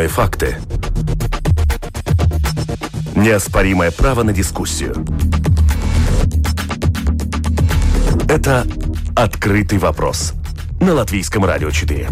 Объективные факты. Неоспоримое право на дискуссию. Это «Открытый вопрос» на Латвийском радио 4.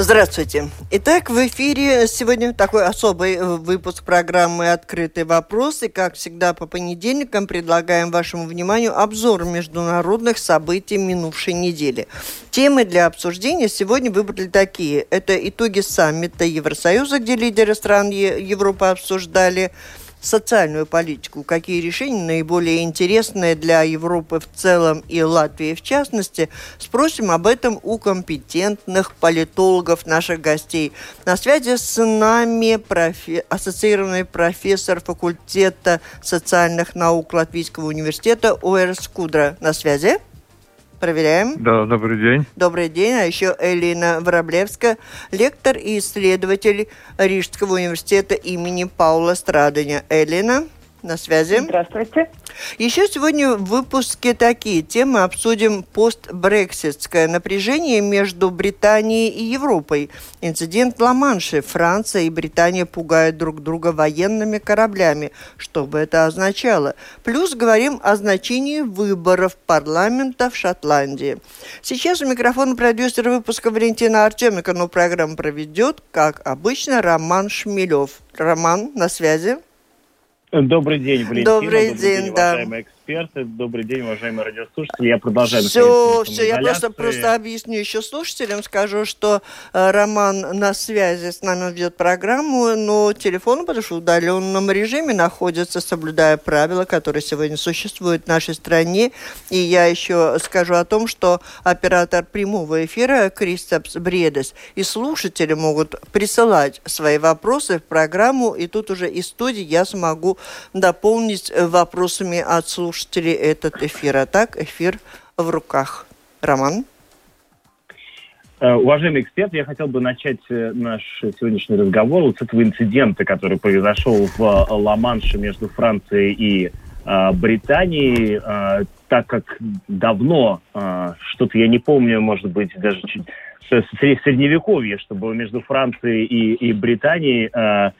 Здравствуйте. Итак, в эфире сегодня такой особый э, выпуск программы «Открытый вопрос». И, как всегда, по понедельникам предлагаем вашему вниманию обзор международных событий минувшей недели. Темы для обсуждения сегодня выбрали такие. Это итоги саммита Евросоюза, где лидеры стран Европы обсуждали социальную политику, какие решения наиболее интересные для Европы в целом и Латвии в частности, спросим об этом у компетентных политологов наших гостей. На связи с нами профи... ассоциированный профессор факультета социальных наук Латвийского университета Оэр Скудра. На связи? Проверяем. Да, добрый день. Добрый день. А еще Элина Вороблевская, лектор и исследователь Рижского университета имени Паула Страдания. Элина на связи. Здравствуйте. Еще сегодня в выпуске такие темы обсудим постбрекситское напряжение между Британией и Европой. Инцидент Ла-Манши. Франция и Британия пугают друг друга военными кораблями. Что бы это означало? Плюс говорим о значении выборов парламента в Шотландии. Сейчас у микрофона продюсер выпуска Валентина Артеменко, но программу проведет, как обычно, Роман Шмелев. Роман, на связи. Добрый день, Валентина. Добрый, Добрый день, день да. Эксперты. Добрый день, уважаемые радиослушатели. Я продолжаю. Все, все, я просто, просто объясню еще слушателям, скажу, что э, Роман на связи с нами ведет программу, но телефон, потому что в удаленном режиме находится, соблюдая правила, которые сегодня существуют в нашей стране. И я еще скажу о том, что оператор прямого эфира Кристопс Бредес и слушатели могут присылать свои вопросы в программу, и тут уже из студии я смогу дополнить вопросами от слушателей слушателей этот эфир. А так, эфир в руках. Роман? Э, уважаемый эксперт, я хотел бы начать э, наш сегодняшний разговор вот с этого инцидента, который произошел в э, Ла-Манше между Францией и э, Британией, э, так как давно, э, что-то я не помню, может быть, даже чуть средневековье, чтобы между Францией и, и Британией э,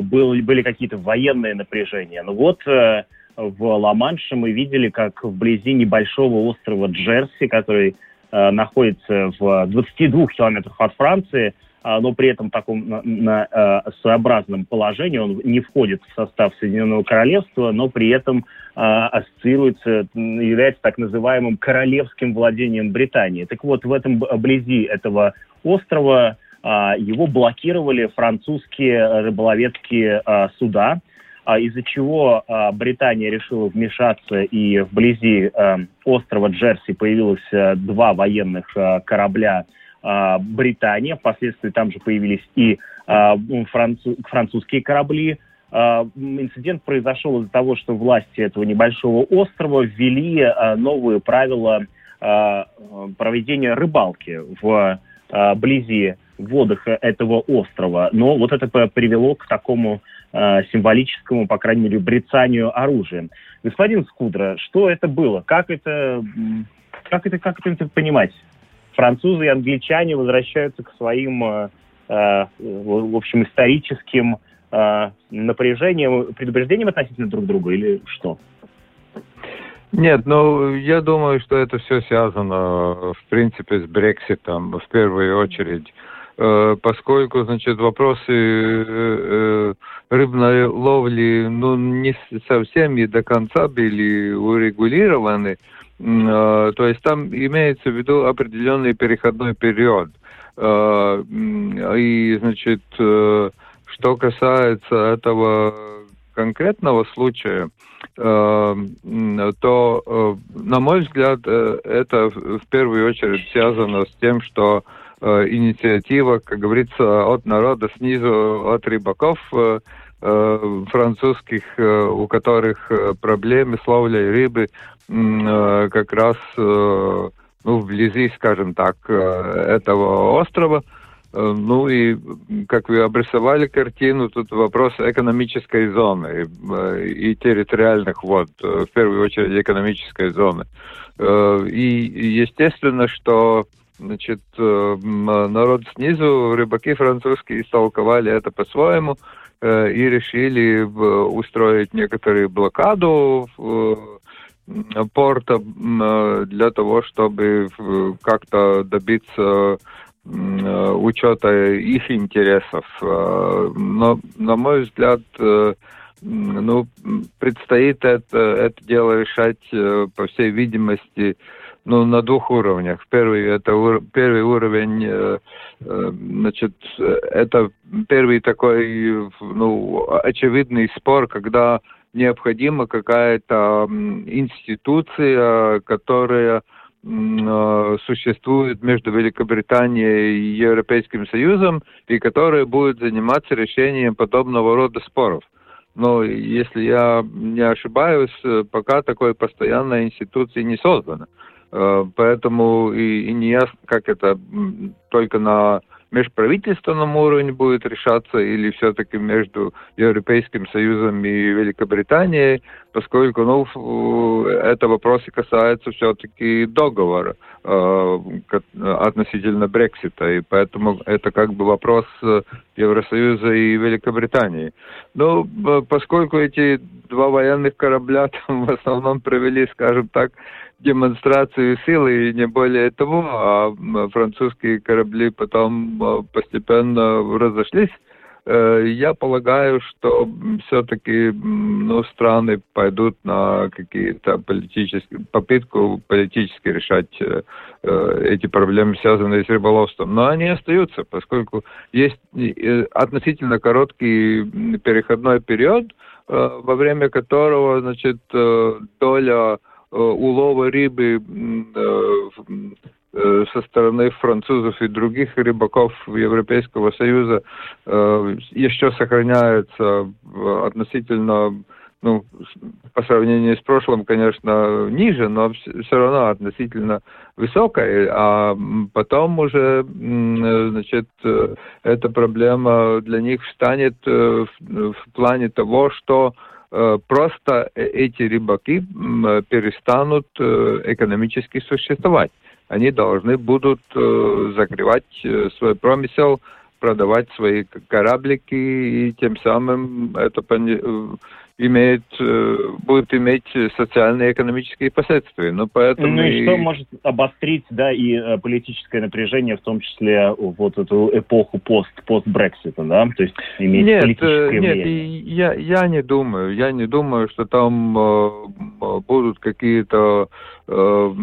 был, были какие-то военные напряжения. Но вот э, в Ла-Манше. Мы видели, как вблизи небольшого острова Джерси, который э, находится в 22 километрах от Франции, э, но при этом таком на, на э, своеобразном положении, он не входит в состав Соединенного Королевства, но при этом э, ассоциируется, является так называемым королевским владением Британии. Так вот, в этом вблизи этого острова э, его блокировали французские рыболовецкие э, суда, из-за чего а, Британия решила вмешаться, и вблизи а, острова Джерси появилось два военных корабля Британии. Впоследствии там же появились и французские корабли. Инцидент произошел из-за того, что власти этого небольшого острова ввели новые правила проведения рыбалки в близи водах этого острова. Но вот это привело к такому Э, символическому, по крайней мере, брецанию оружием. Господин Скудра, что это было? Как это, как это, как это понимать? Французы и англичане возвращаются к своим, э, в общем, историческим э, напряжениям, предубеждениям относительно друг друга или что? Нет, ну, я думаю, что это все связано, в принципе, с Брекситом, в первую очередь. Э, поскольку, значит, вопросы э, э, рыбной ловли, ну, не совсем и до конца были урегулированы, то есть там имеется в виду определенный переходной период. И, значит, что касается этого конкретного случая, то, на мой взгляд, это в первую очередь связано с тем, что инициатива, как говорится, от народа снизу, от рыбаков э, э, французских, у которых проблемы с ловлей рыбы как раз ну, вблизи, скажем так, этого острова. Ну и, как вы обрисовали картину, тут вопрос экономической зоны и территориальных вод, в первую очередь экономической зоны. И естественно, что значит, народ снизу, рыбаки французские, истолковали это по-своему и решили устроить некоторую блокаду порта для того, чтобы как-то добиться учета их интересов. Но, на мой взгляд, ну, предстоит это, это дело решать, э, по всей видимости, ну, на двух уровнях. Первый, это ур, первый уровень, э, э, значит, это первый такой, ну, очевидный спор, когда необходима какая-то институция, которая существует между Великобританией и Европейским Союзом и которая будет заниматься решением подобного рода споров. Но если я не ошибаюсь, э, пока такой постоянной институции не создано. Э, поэтому и, и не ясно, как это только на межправительственном уровне будет решаться или все-таки между Европейским Союзом и Великобританией, поскольку ну, это вопросы касаются все-таки договора э, относительно Брексита, и поэтому это как бы вопрос э, Евросоюза и Великобритании. Ну, поскольку эти два военных корабля там в основном провели, скажем так, демонстрацию силы и не более того, а французские корабли потом а, постепенно разошлись. Э, я полагаю, что все-таки ну, страны пойдут на какие-то политические попытку политически решать э, э, эти проблемы, связанные с рыболовством. Но они остаются, поскольку есть относительно короткий переходной период, во время которого, значит, доля улова рыбы э, э, со стороны французов и других рыбаков Европейского Союза еще сохраняется относительно, ну, по сравнению с прошлым, конечно, ниже, но все равно относительно высокая, а потом уже, значит, эта проблема для них станет в плане того, что Э, просто э, эти рыбаки перестанут э, экономически существовать. Они должны будут закрывать свой промысел, продавать свои кораблики, и тем самым это имеет, э, будет иметь социальные и экономические последствия. Но поэтому ну и, и что может обострить, да, и э, политическое напряжение, в том числе вот эту эпоху пост, пост-Брексита, да, то есть иметь нет, политическое нет, влияние? Нет, я, я не думаю, я не думаю, что там э, будут какие-то э,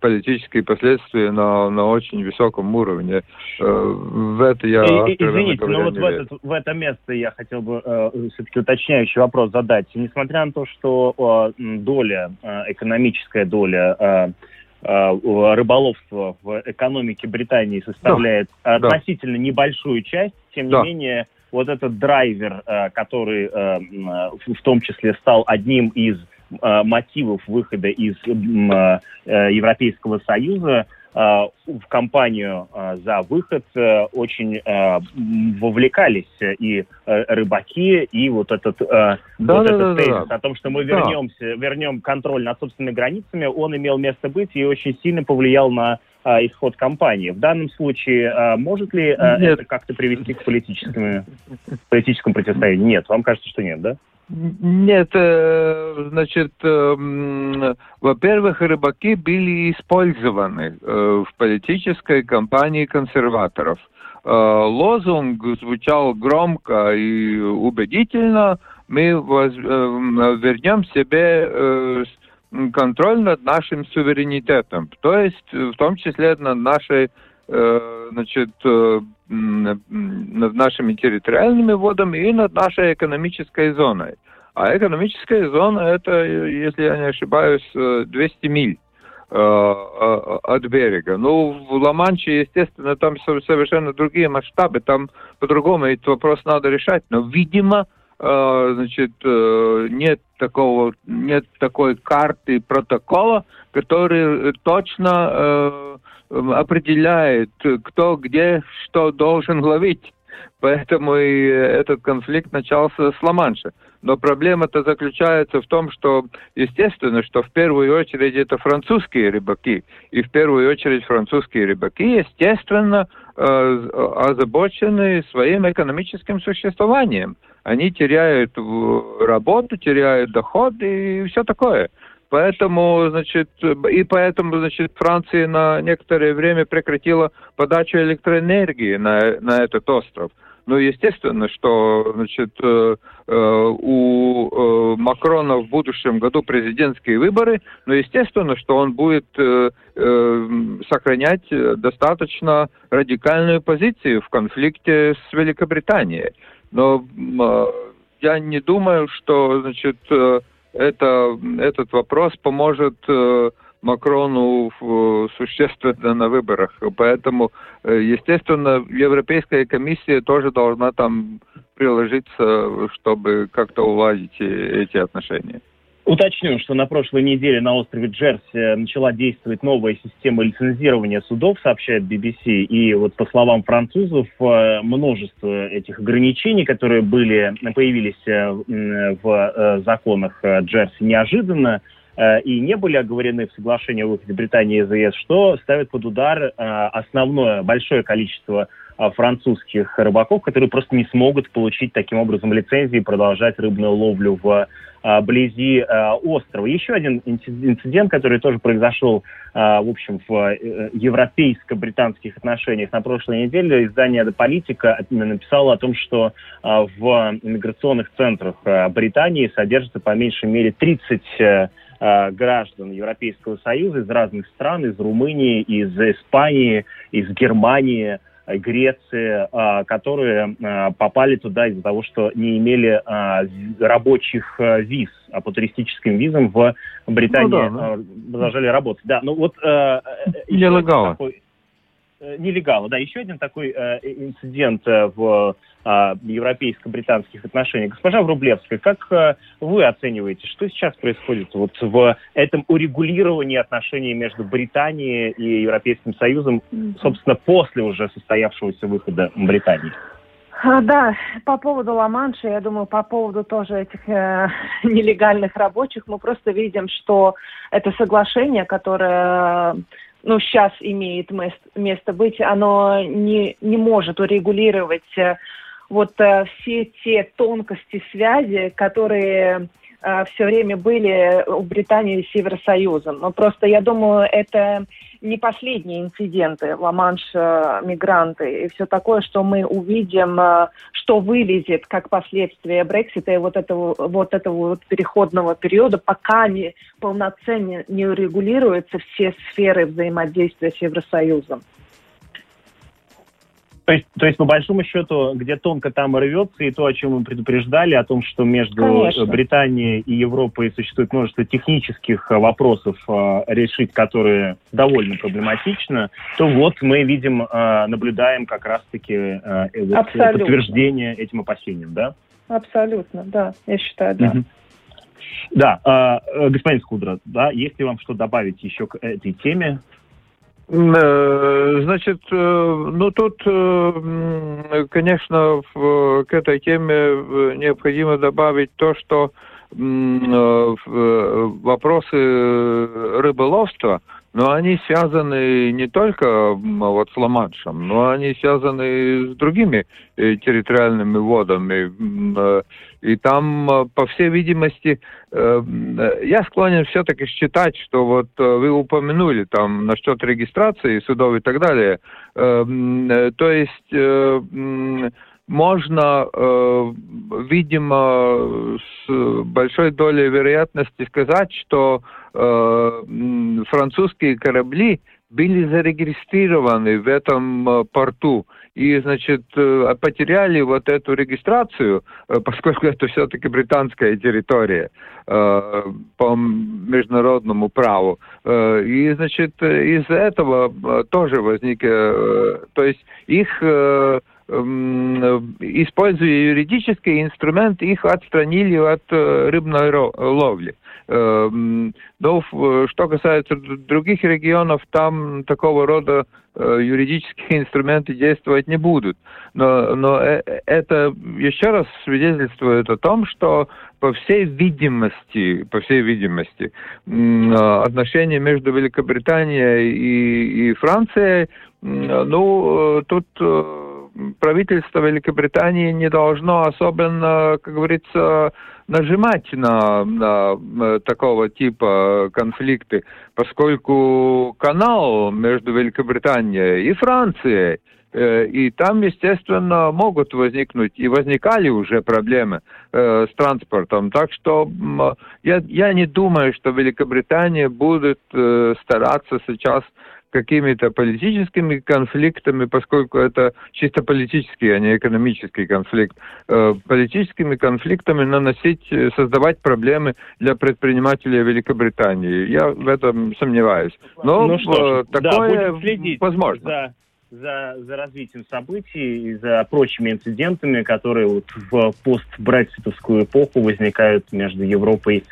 политические последствия на, на очень высоком уровне. Э, в это я... И, извините, но вот в, этот, в это место я хотел бы э, все-таки уточняющий вопрос задать сказать, несмотря на то, что доля, э, экономическая доля э, э, рыболовства в экономике Британии составляет да, относительно да. небольшую часть, тем не да. менее, вот этот драйвер, который в том числе стал одним из мотивов выхода из Европейского Союза, Э, в кампанию э, за выход э, очень вовлекались и рыбаки, и вот этот, да, вот да, этот да, тезис да. о том, что мы вернемся, да. вернем контроль над собственными границами, он имел место быть и очень сильно повлиял на исход кампании. В данном случае может ли нет. это как-то привести к политическому, политическому противостоянию? Нет, вам кажется, что нет, да? Нет, э, значит, э, во-первых, рыбаки были использованы э, в политической кампании консерваторов. Лозунг звучал громко и убедительно. Мы вернем себе контроль над нашим суверенитетом, то есть в том числе над нашей значит, над нашими территориальными водами и над нашей экономической зоной. А экономическая зона это, если я не ошибаюсь, 200 миль э, от берега. Ну, в Ла-Манче, естественно, там совершенно другие масштабы, там по-другому этот вопрос надо решать. Но, видимо, э, значит, э, нет такого, нет такой карты протокола, который точно определяет, кто где что должен ловить. поэтому и этот конфликт начался с Ла-Манша. Но проблема-то заключается в том, что, естественно, что в первую очередь это французские рыбаки. И в первую очередь французские рыбаки, естественно, э, озабочены своим экономическим существованием. Они теряют работу, теряют доход и все такое. Поэтому, значит, и поэтому, значит, Франция на некоторое время прекратила подачу электроэнергии на, на этот остров. Ну, естественно, что, значит, э, э, у э, Макрона в будущем году президентские выборы, но естественно, что он будет сохранять достаточно радикальную позицию в конфликте с Великобританией. Но я не думаю, что, значит, это, этот вопрос поможет э, Макрону э, существенно на выборах. Поэтому, э, естественно, Европейская комиссия тоже должна там приложиться, чтобы как-то уладить эти отношения. Уточню, что на прошлой неделе на острове Джерси начала действовать новая система лицензирования судов, сообщает BBC. И вот по словам французов, э, множество этих ограничений, которые были, появились э, в э, законах Джерси неожиданно, и не были оговорены в соглашении о выходе Британии из ЕС, что ставит под удар основное большое количество французских рыбаков, которые просто не смогут получить таким образом лицензии и продолжать рыбную ловлю в а, близи а, острова. Еще один инцидент, который тоже произошел, в общем, в э, европейско-британских отношениях на прошлой неделе, издание «The Политика» написало о том, что в иммиграционных центрах Британии содержится по меньшей мере 30 э, граждан Европейского Союза из разных стран, из Румынии, из Испании, из Германии, Греции, а, которые а, попали туда из-за того, что не имели рабочих виз, а по туристическим визам в Британии ну, да, да. продолжали работать. Да, ну вот... Нелегалы. Такой, Э, нелегала. Да, еще один такой э, инцидент э, в э, европейско-британских отношениях. Госпожа Врублевская, как э, вы оцениваете, что сейчас происходит вот в этом урегулировании отношений между Британией и Европейским Союзом, собственно, после уже состоявшегося выхода Британии? А, да, по поводу Ла-Манша, я думаю, по поводу тоже этих э, нелегальных рабочих, мы просто видим, что это соглашение, которое ну, сейчас имеет место быть, оно не, не может урегулировать э, вот э, все те тонкости связи, которые э, все время были у Британии с Евросоюзом. Но просто я думаю, это не последние инциденты, Ла-Манш, э, мигранты и все такое, что мы увидим, э, что вылезет как последствие Брексита и вот этого, вот этого вот переходного периода, пока не полноценно не урегулируются все сферы взаимодействия с Евросоюзом. То есть, то есть, по большому счету, где тонко там рвется, и то, о чем мы предупреждали, о том, что между Конечно. Британией и Европой существует множество технических э, вопросов, э, решить которые довольно проблематично, то вот мы видим, э, наблюдаем как раз-таки подтверждение этим опасениям, да? Абсолютно, да, я считаю, да. Угу. Да, господин Скудра, да, есть ли вам что добавить еще к этой теме? Э, значит, э, ну тут, э, конечно, к этой теме необходимо добавить то, что вопросы рыболовства, но они связаны не только вот с Ла-Маншем, но они связаны с другими территориальными водами. И там, э, по всей видимости, э, я склонен все-таки считать, что вот э, вы упомянули там насчет регистрации судов и так далее. То есть можно, видимо, с большой долей вероятности сказать, что французские корабли были зарегистрированы в этом порту и, значит, э, потеряли вот эту регистрацию, э, поскольку это все-таки британская территория э, по международному праву. И, значит, из-за этого тоже возник, то есть их используя юридический инструмент, их отстранили от рыбной ловли. Но что касается других регионов, там такого рода юридические инструменты действовать не будут. Но, но это еще раз свидетельствует о том, что по всей видимости, по всей видимости, отношения между Великобританией и, и Францией, ну, тут правительство Великобритании не должно особенно, как говорится, нажимать на, на такого типа конфликты, поскольку канал между Великобританией и Францией э, и там, естественно, могут возникнуть, и возникали уже проблемы э, с транспортом. Так что я, я не думаю, что Великобритания будет э, стараться сейчас какими-то политическими конфликтами, поскольку это чисто политический, а не экономический конфликт, э, политическими конфликтами наносить, э, создавать проблемы для предпринимателей Великобритании. Я в этом сомневаюсь. Но ну, что ж, такое да, следить возможно. За за, за развитием событий и за прочими инцидентами, которые вот в постбрекситовскую эпоху возникают между Европой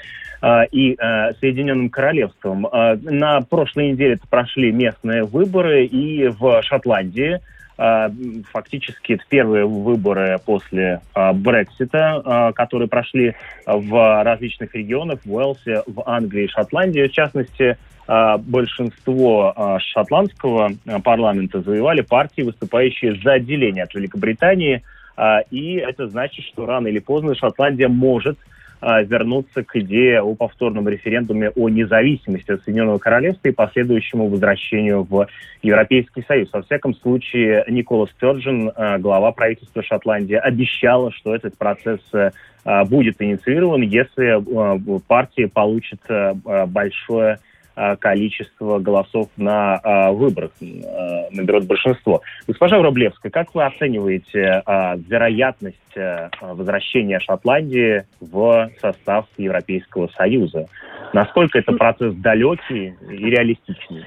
и а, Соединенным Королевством. А, на прошлой неделе прошли местные выборы и в Шотландии. Фактически это первые выборы после Брексита, которые прошли в различных регионах, в Уэлсе, в Англии Шотландии. В частности, большинство шотландского парламента завоевали партии, выступающие за отделение от Великобритании. И это значит, что рано или поздно Шотландия может а, вернуться к идее о повторном референдуме о независимости от Соединенного Королевства и последующему возвращению в Европейский Союз. Во всяком случае, Никола Стерджин, а, глава правительства Шотландии, обещала, что этот процесс а, будет инициирован, если партия получит большое количество голосов на э, выборах, э, наберет большинство. Госпожа Врублевская, как вы оцениваете вероятность возвращения Шотландии в состав Европейского Союза? Насколько это процесс далекий и реалистичный?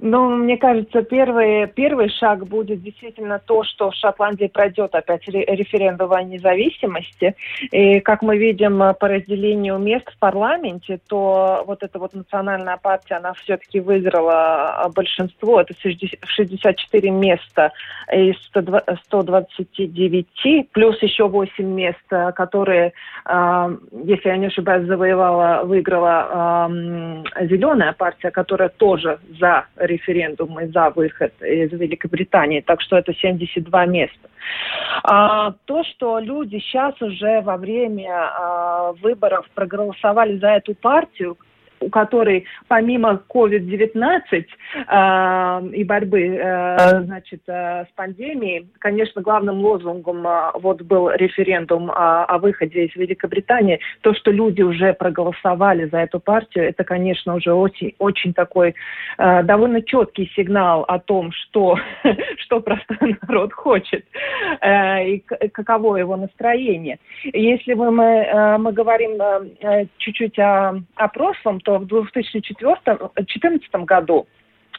Ну, мне кажется, первый, первый шаг будет действительно то, что в Шотландии пройдет опять референдум о независимости. И, как мы видим по разделению мест в парламенте, то вот эта вот национальная партия, она все-таки выиграла большинство. Это 64 места из 129, плюс еще 8 мест, которые, а, если я не ошибаюсь, завоевала, выиграла зеленая партия, которая тоже за референдумы за выход из Великобритании, так что это 72 места. А, то, что люди сейчас уже во время а, выборов проголосовали за эту партию, у которой помимо COVID-19 э, и борьбы э, значит, э, с пандемией, конечно, главным лозунгом э, вот был референдум о, о выходе из Великобритании. То, что люди уже проголосовали за эту партию, это, конечно, уже очень, очень такой э, довольно четкий сигнал о том, что, что простой народ хочет э, и каково его настроение. Если мы, мы, э, мы говорим э, чуть-чуть о, о прошлом, что в 2014 году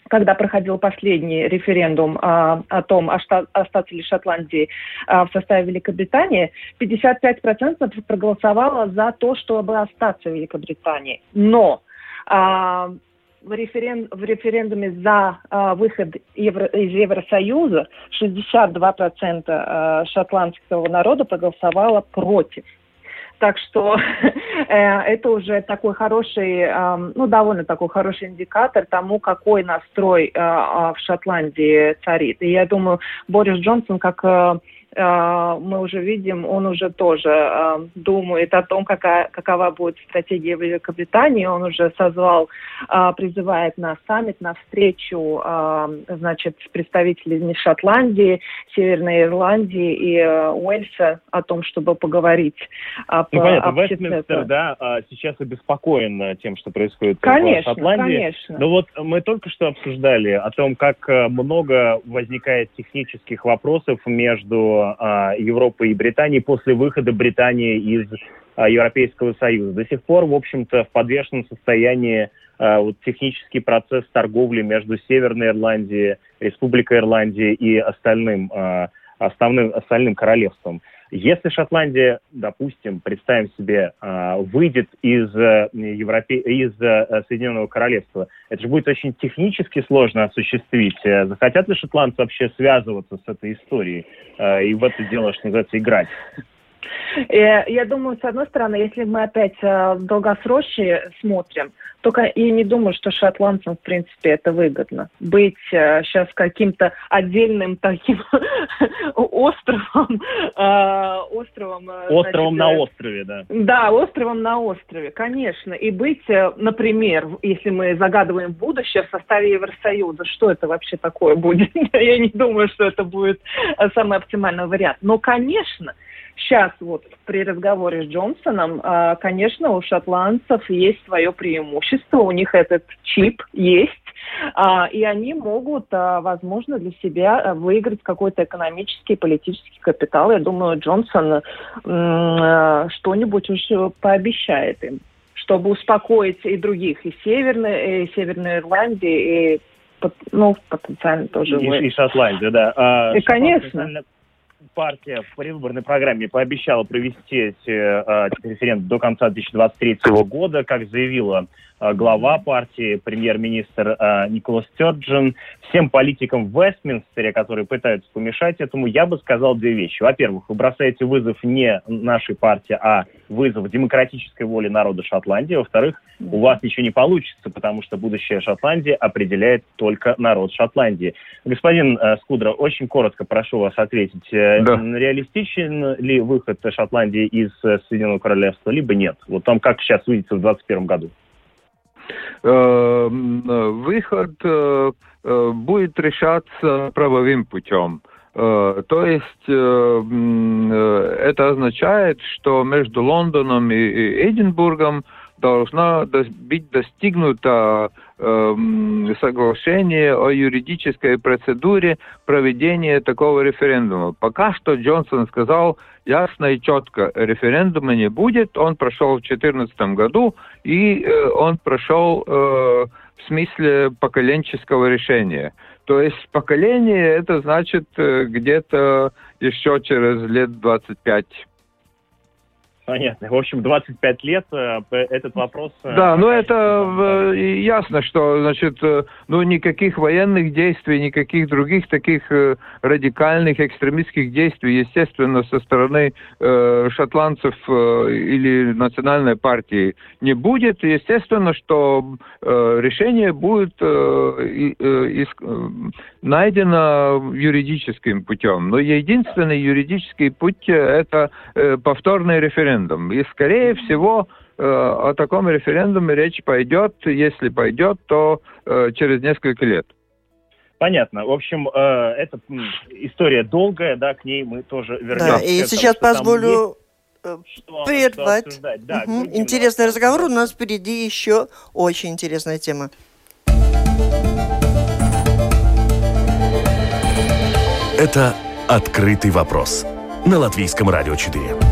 когда проходил последний референдум а, о том, остаться ли Шотландии а, в составе Великобритании, 55% проголосовало за то, чтобы остаться в Великобритании. Но а, в, референ, в референдуме за а, выход Евро, из Евросоюза 62% а, шотландского народа проголосовало против. Так что э, это уже такой хороший, ну, довольно такой хороший индикатор тому, какой настрой э, в Шотландии царит. И я думаю, Борис Джонсон, как э, а, мы уже видим, он уже тоже а, думает о том, какая, какова будет стратегия Великобритании. Он уже созвал, а, призывает на саммит, на встречу значит, с представителями Шотландии, Северной Ирландии и Уэльса о том, чтобы поговорить об, ну, понятно, об Вестминстер, да, сейчас обеспокоен тем, что происходит конечно, в Шотландии. Конечно. Но вот мы только что обсуждали о том, как много возникает технических вопросов между а, Европы и Британии после выхода Британии из а, Европейского Союза. До сих пор, в общем-то, в подвешенном состоянии а, вот, технический процесс торговли между Северной Ирландией, Республикой Ирландии и остальным основным, остальным королевством. Если Шотландия, допустим, представим себе, а, выйдет из, э, Европе... из э, Соединенного Королевства, это же будет очень технически сложно осуществить. Э, захотят ли шотландцы вообще связываться с этой историей и в это дело, что называется, играть? Я думаю, с одной стороны, если мы опять в долгосрочие смотрим, только я не думаю, что шотландцам, в принципе, это выгодно. Быть э, сейчас каким-то отдельным таким островом. Э, островом, э, островом значит, на острове, да. Да, островом на острове, конечно. И быть, э, например, если мы загадываем будущее в составе Евросоюза, что это вообще такое будет? я не думаю, что это будет э, самый оптимальный вариант. Но, конечно, сейчас вот при разговоре с Джонсоном, а, конечно, у шотландцев есть свое преимущество, у них этот чип есть, а, и они могут, а, возможно, для себя выиграть какой-то экономический, политический капитал. Я думаю, Джонсон что-нибудь уже пообещает им, чтобы успокоить и других, и Северной, и Северной Ирландии, и ну, потенциально тоже. И, и Шотландия, да. А, и, конечно партия в предвыборной программе пообещала провести эти э, референдум до конца 2023 года, как заявила Э, глава партии, премьер-министр э, Николас Стерджин, всем политикам в Вестминстере, которые пытаются помешать этому, я бы сказал две вещи. Во-первых, вы бросаете вызов не нашей партии, а вызов демократической воле народа Шотландии. Во-вторых, у вас ничего не получится, потому что будущее Шотландии определяет только народ Шотландии. Господин э, Скудра, очень коротко прошу вас ответить. Э, да. Реалистичен ли выход Шотландии из э, Соединенного Королевства, либо нет? Вот там как сейчас видится в 2021 году. Э, выход э, э, будет решаться правовым путем. То есть это означает, что между Лондоном и Эдинбургом должна быть достигнуто э, соглашение о юридической процедуре проведения такого референдума. Пока что Джонсон сказал ясно и четко, референдума не будет, он прошел в 2014 году, и э, он прошел э, в смысле поколенческого решения. То есть поколение это значит э, где-то еще через лет 25 Понятно. В общем, 25 лет э, этот вопрос... Э, да, ну это ясно, что, значит, э, ну никаких военных действий, никаких других таких радикальных экстремистских действий, естественно, со стороны э, шотландцев э, или национальной партии не будет. Естественно, что э, решение будет э, э, э, найдено юридическим путем. Но единственный юридический путь – это э, повторный референдум референдум. И, скорее всего, э, о таком референдуме речь пойдет, если пойдет, то э, через несколько лет. Понятно. В общем, э, эта история долгая, да, к ней мы тоже вернемся. Да, и сейчас позволю прервать. Да, угу. Интересный разговор. У нас впереди еще очень интересная тема. Это «Открытый вопрос» на Латвийском радио 4.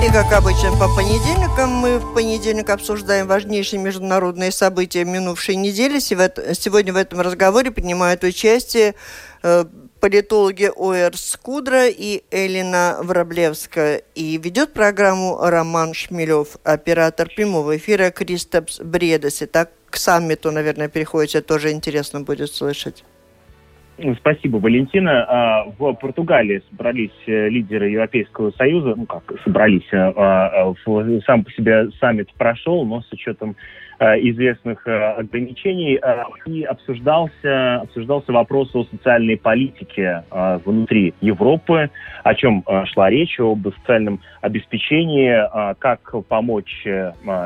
И как обычно по понедельникам мы в понедельник обсуждаем важнейшие международные события минувшей недели. Сегодня в этом разговоре принимают участие э, политологи Оэр Скудра и Элина Враблевская. И ведет программу Роман Шмелев, оператор прямого эфира Кристопс Бредоси. Так к саммиту, наверное, переходите, тоже интересно будет слышать. Спасибо, Валентина. А, в Португалии собрались э, лидеры Европейского Союза, ну как собрались, а, а, сам по себе саммит прошел, но с учетом Э, известных э, ограничений, э, и обсуждался, обсуждался вопрос о социальной политике внутри Европы, о чем шла речь, об социальном обеспечении, как помочь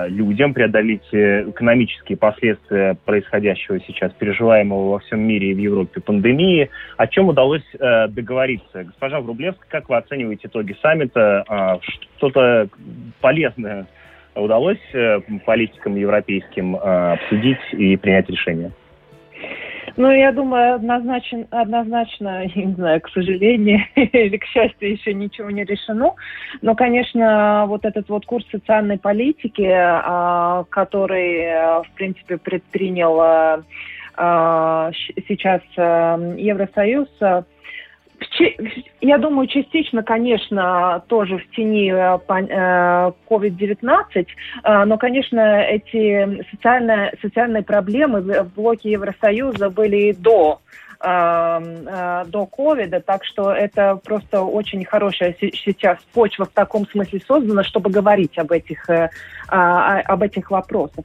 людям преодолеть экономические последствия происходящего сейчас, переживаемого во всем мире и в Европе пандемии, о чем удалось договориться. Госпожа Врублевская, как вы оцениваете итоги саммита? Что-то полезное удалось э, политикам европейским э, обсудить и принять решение? Ну, я думаю, однозначно, однозначно, не знаю, к сожалению или к счастью, еще ничего не решено. Но, конечно, вот этот вот курс социальной политики, а, который, э, в принципе, предпринял сейчас Евросоюз, Я думаю, частично, конечно, тоже в тени COVID-19, э, э, но, конечно, эти социальные, социальные проблемы в блоке Евросоюза были и до э, до ковида, так что это просто очень хорошая сейчас почва в таком смысле создана, чтобы говорить об этих, э, а, об этих вопросах.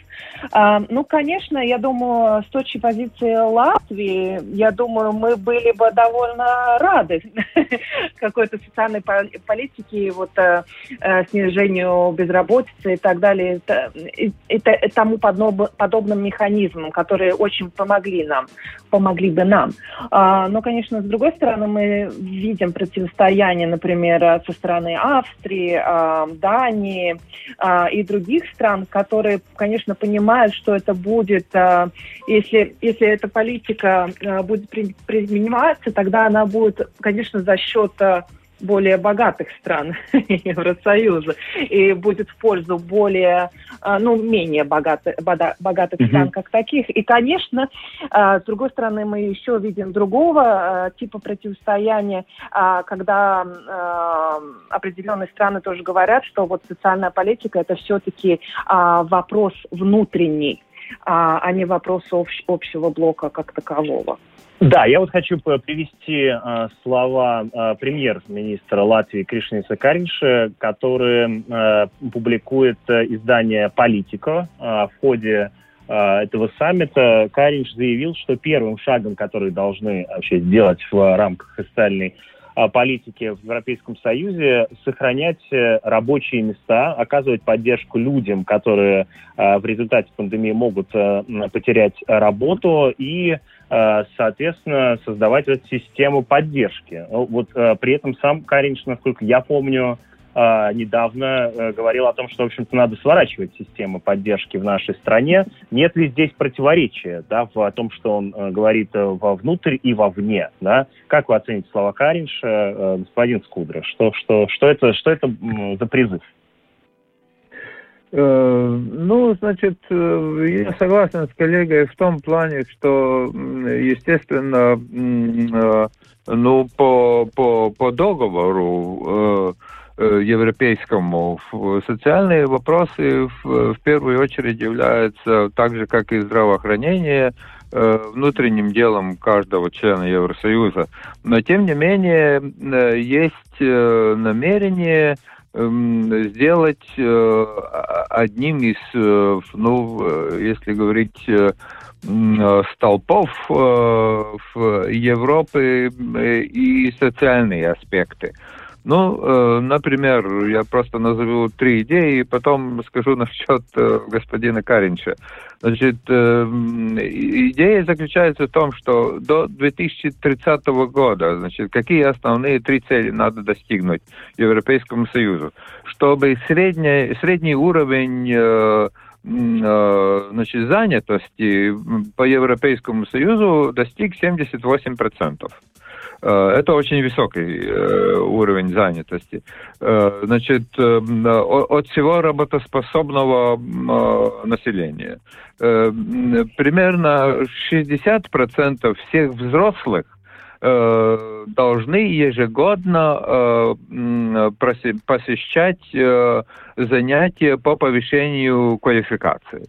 Э, ну, конечно, я думаю, с точки позиции Латвии, я думаю, мы были бы довольно рады какой-то социальной политики, вот э, э, снижению безработицы и так далее, и, тому подобным механизмам, которые очень помогли нам, помогли бы нам. А, но, конечно, с другой стороны, мы видим противостояние, например, со стороны Австрии, а, Дании а, и других стран, которые, конечно, понимают, что это будет, если, если эта политика будет приниматься, тогда она будет, конечно, за счет более богатых стран Евросоюза и будет в пользу более, а, ну, менее богатых, богатых mm-hmm. стран как таких. И, конечно, а, с другой стороны, мы еще видим другого а, типа противостояния, когда определенные страны тоже говорят, что вот социальная политика это все-таки вопрос внутренний, а не вопрос общего блока как такового. Да, я вот хочу привести э, слова э, премьер-министра Латвии Кришниса Каринша, который э, публикует издание «Политика». Э, в ходе э, этого саммита Каринш заявил, что первым шагом, который должны вообще сделать в рамках социальной политики в Европейском Союзе, сохранять рабочие места, оказывать поддержку людям, которые в результате пандемии могут потерять работу и Э, соответственно, создавать эту систему поддержки. Ну, вот э, при этом сам Каринч, насколько я помню, э, недавно говорил о том, что, в общем-то, надо сворачивать систему поддержки в нашей стране. Нет ли здесь противоречия да, в том, что он говорит вовнутрь и вовне? Да? Как вы оцените слова Каринша, господин Скудра? Что, что, что, это, что это за призыв? Э, ну, значит, э, я согласен с коллегой в том плане, что, естественно, э, ну, по, по, по договору европейскому социальные вопросы в, в первую очередь являются так же, как и здравоохранение, внутренним делом каждого члена Евросоюза. Но, тем не менее, есть намерение сделать э, одним из, э, ну, э, если говорить столпов Европы и социальные аспекты. Ну, э, например, я просто назову три идеи и потом скажу насчет э, господина Каринча. Значит, э, идея заключается в том, что до 2030 года, значит, какие основные три цели надо достигнуть Европейскому Союзу, чтобы средний, средний уровень значит, занятости по Европейскому Союзу достиг 78%. Э, это очень высокий э, уровень занятости. Э, значит, от всего работоспособного населения. Примерно 60% всех взрослых должны ежегодно посещать занятия по повышению квалификации.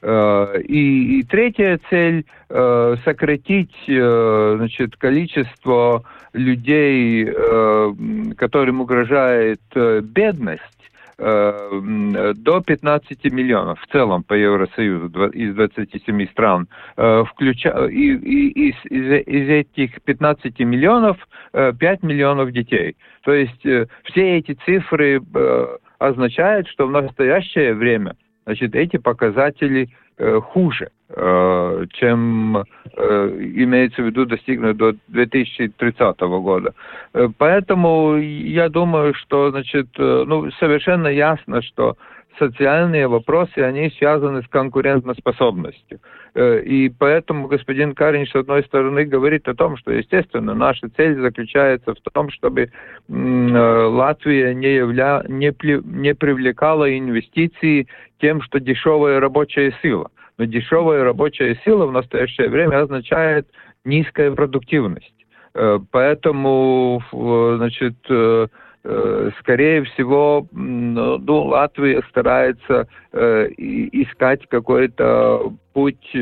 Э, и, и третья цель э, сократить э, значит, количество людей, которым угрожает бедность, до 15 миллионов в целом по Евросоюзу из 27 стран. Включа... И, из этих 15 миллионов 5 миллионов детей. То есть все эти цифры означают, что в настоящее время – значит, эти показатели э, хуже, э, чем э, имеется в виду достигнуть до 2030 года. Э, поэтому я думаю, что, значит, э, ну, совершенно ясно, что социальные вопросы, они связаны с конкурентоспособностью. Э, и поэтому господин Карин, с одной стороны, говорит о том, что, естественно, наша цель заключается в том, чтобы Латвия не, явля... не, не привлекала инвестиции тем, что дешевая рабочая сила. Но дешевая рабочая сила в настоящее время означает низкая продуктивность. Поэтому, значит, скорее всего, ну, Латвия старается искать какой-то путь,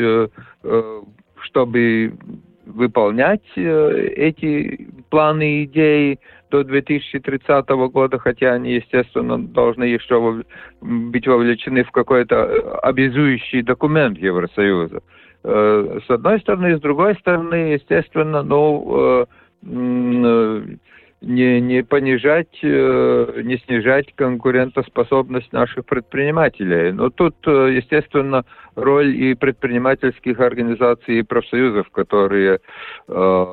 чтобы выполнять эти планы и идеи до 2030 года, хотя они, естественно, должны еще быть вовлечены в какой-то обязующий документ Евросоюза. С одной стороны, с другой стороны, естественно, ну, не, не понижать, э, не снижать конкурентоспособность наших предпринимателей. Но тут, э, естественно, роль и предпринимательских организаций и профсоюзов, которые, э,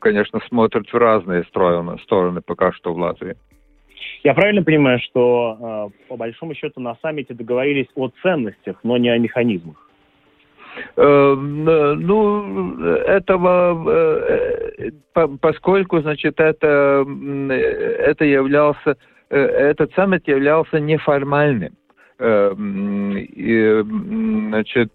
конечно, смотрят в разные стороны, стороны пока что в Латвии. Я правильно понимаю, что по большому счету на саммите договорились о ценностях, но не о механизмах? Ну, этого, э, поскольку, значит, это, это являлся, э, этот саммит являлся неформальным. И, значит,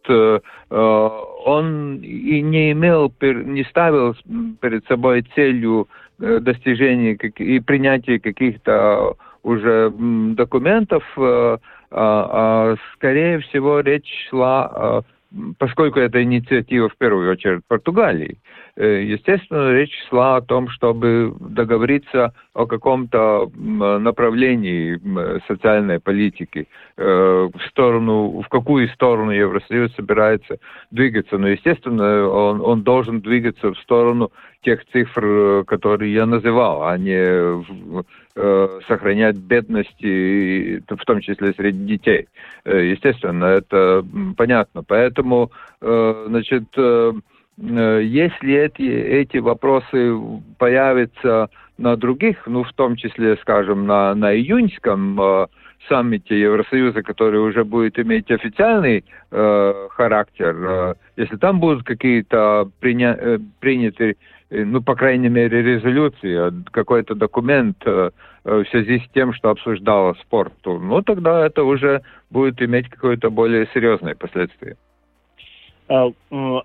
он и не имел, не ставил перед собой целью достижения и принятия каких-то уже документов, а, а скорее всего речь шла поскольку это инициатива в первую очередь Португалии, э, естественно, речь шла о том, чтобы договориться о каком-то направлении социальной политики, э, в сторону, в какую сторону Евросоюз собирается двигаться. Но, естественно, он, он должен двигаться в сторону тех цифр, которые я называл, а не э, сохранять бедность, в том числе среди детей. Э, естественно, это понятно. Поэтому, э, значит, если эти, эти вопросы появятся на других, ну, в том числе, скажем, на, на июньском саммите Евросоюза, который уже будет иметь официальный э, характер, э, если там будут какие-то приня- э, приняты Э, ну, по крайней мере, резолюции, а какой-то документ э, э, в связи с тем, что обсуждала спорт, ну, тогда это уже будет иметь какое-то более серьезное последствие. А, а,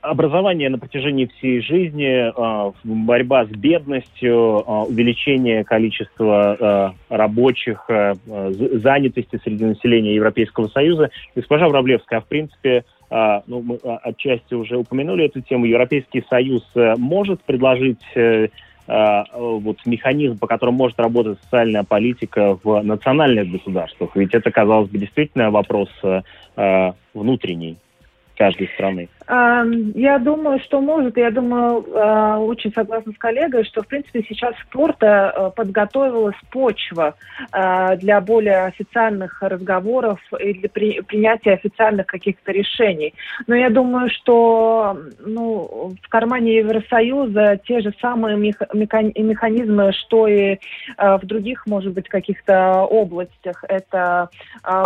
образование на протяжении всей жизни, а, борьба с бедностью, увеличение количества рабочих, занятости среди населения Европейского Союза. Госпожа Враблевская, в принципе, ну, мы отчасти уже упомянули эту тему, Европейский Союз э, может предложить э, вот механизм, по которому может работать социальная политика в национальных государствах. Ведь это, казалось бы, действительно вопрос э, внутренний каждой страны. Я думаю, что может. Я думаю, а, очень согласна с коллегой, что, в принципе, сейчас спорта а, подготовилась почва а, для более официальных разговоров и для принятия официальных каких-то решений. Но я думаю, что ну, в кармане Евросоюза те же самые механизмы, что и в других, может быть, каких-то областях. Это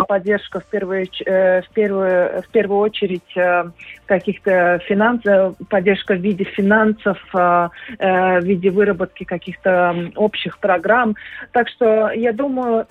поддержка в первую, э, в первую, в первую очередь э, каких каких-то финансов, поддержка в виде финансов, э, э, в виде выработки каких-то общих программ. Так что я думаю,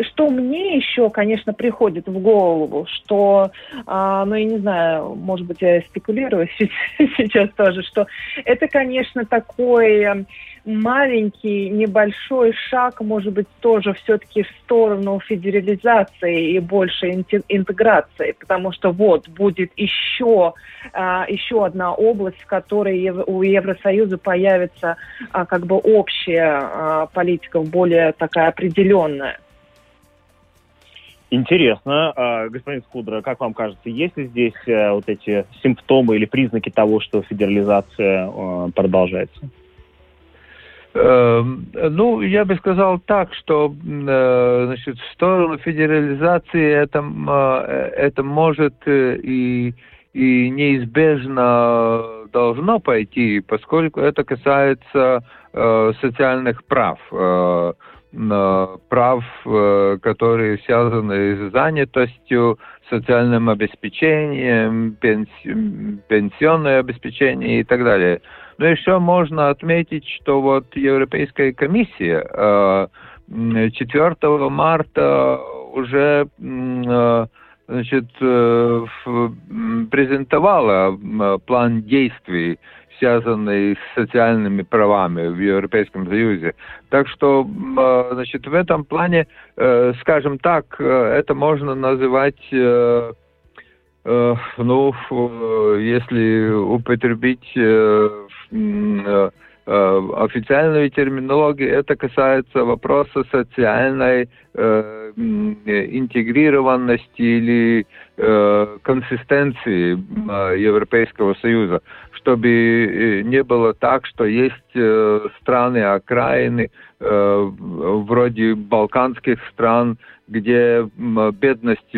что мне еще, конечно, приходит в голову, что, а, ну, я не знаю, может быть, я спекулирую сейчас тоже, что это, конечно, такой маленький, небольшой шаг, может быть, тоже все-таки в сторону федерализации и большей интеграции, потому что вот будет еще, а, еще одна область, в которой у Евросоюза появится а, как бы общая а, политика, более такая определенная. Интересно, господин Скудра, как вам кажется, есть ли здесь э, вот эти симптомы или признаки того, что федерализация э, продолжается? Эм, ну, я бы сказал так, что э, значит, в сторону федерализации это, э, это может э, и, и неизбежно должно пойти, поскольку это касается социальных прав прав, которые связаны с занятостью, социальным обеспечением, пенси, пенсионное обеспечение и так далее. Но еще можно отметить, что вот Европейская комиссия 4 э, марта уже э, значит, э, презентовала план действий в связанные с социальными правами в Европейском Союзе. Так что, значит, в этом плане, скажем так, это можно называть ну, если употребить Э, официальной терминологии это касается вопроса социальной э, интегрированности или э, консистенции э, Европейского Союза, чтобы э, не было так, что есть э, страны окраины э, вроде балканских стран, где бедность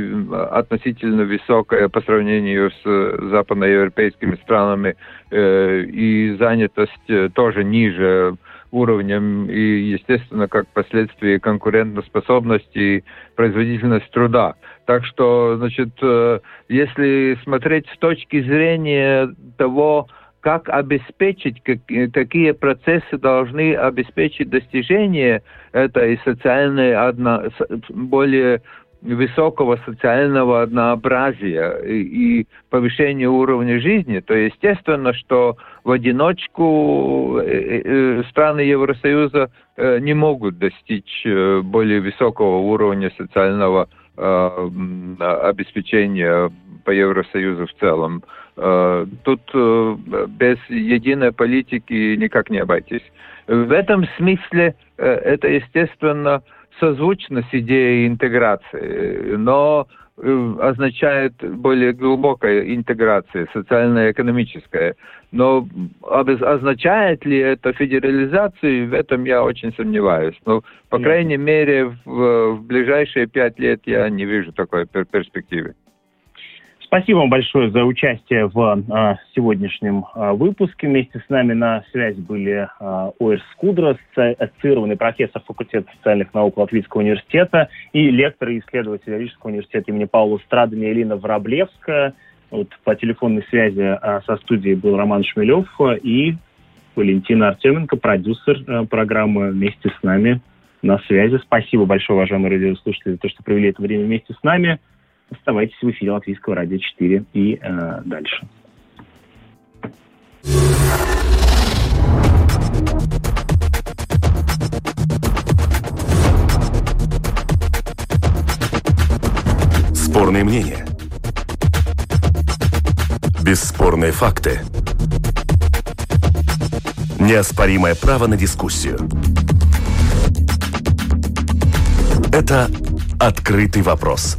относительно высокая по сравнению с западноевропейскими странами и занятость тоже ниже уровнем и, естественно, как последствие конкурентоспособности и производительность труда. Так что, значит, э, если смотреть с точки зрения того, как обеспечить, как, какие процессы должны обеспечить достижение этой социальной одно, более высокого социального однообразия и, и повышения уровня жизни, то естественно, что в одиночку э, э, э, страны Евросоюза не могут достичь более высокого уровня социального обеспечения по Евросоюзу в целом. Тут без единой политики никак не обойтись. В этом смысле это, естественно, созвучно с идеей интеграции, но э, означает более глубокая интеграция, социально-экономическая. Но означает ли это федерализацию, в этом я очень сомневаюсь. Но, по крайней мере, в, в ближайшие пять лет я не вижу такой перспективы. Спасибо вам большое за участие в а, сегодняшнем а, выпуске. Вместе с нами на связи были а, Оэр Скудрас, ассоциированный профессор факультета социальных наук Латвийского университета и лектор и исследователь Рижского университета имени Паула Страдани Элина Враблевская. Вот по телефонной связи а, со студией был Роман Шмелев и Валентина Артеменко, продюсер а, программы вместе с нами на связи. Спасибо большое, уважаемые радиослушатели, за то, что провели это время вместе с нами. Оставайтесь в эфире Латвийского радио 4 и э, дальше. Спорные мнения. Бесспорные факты. Неоспоримое право на дискуссию. Это «Открытый вопрос»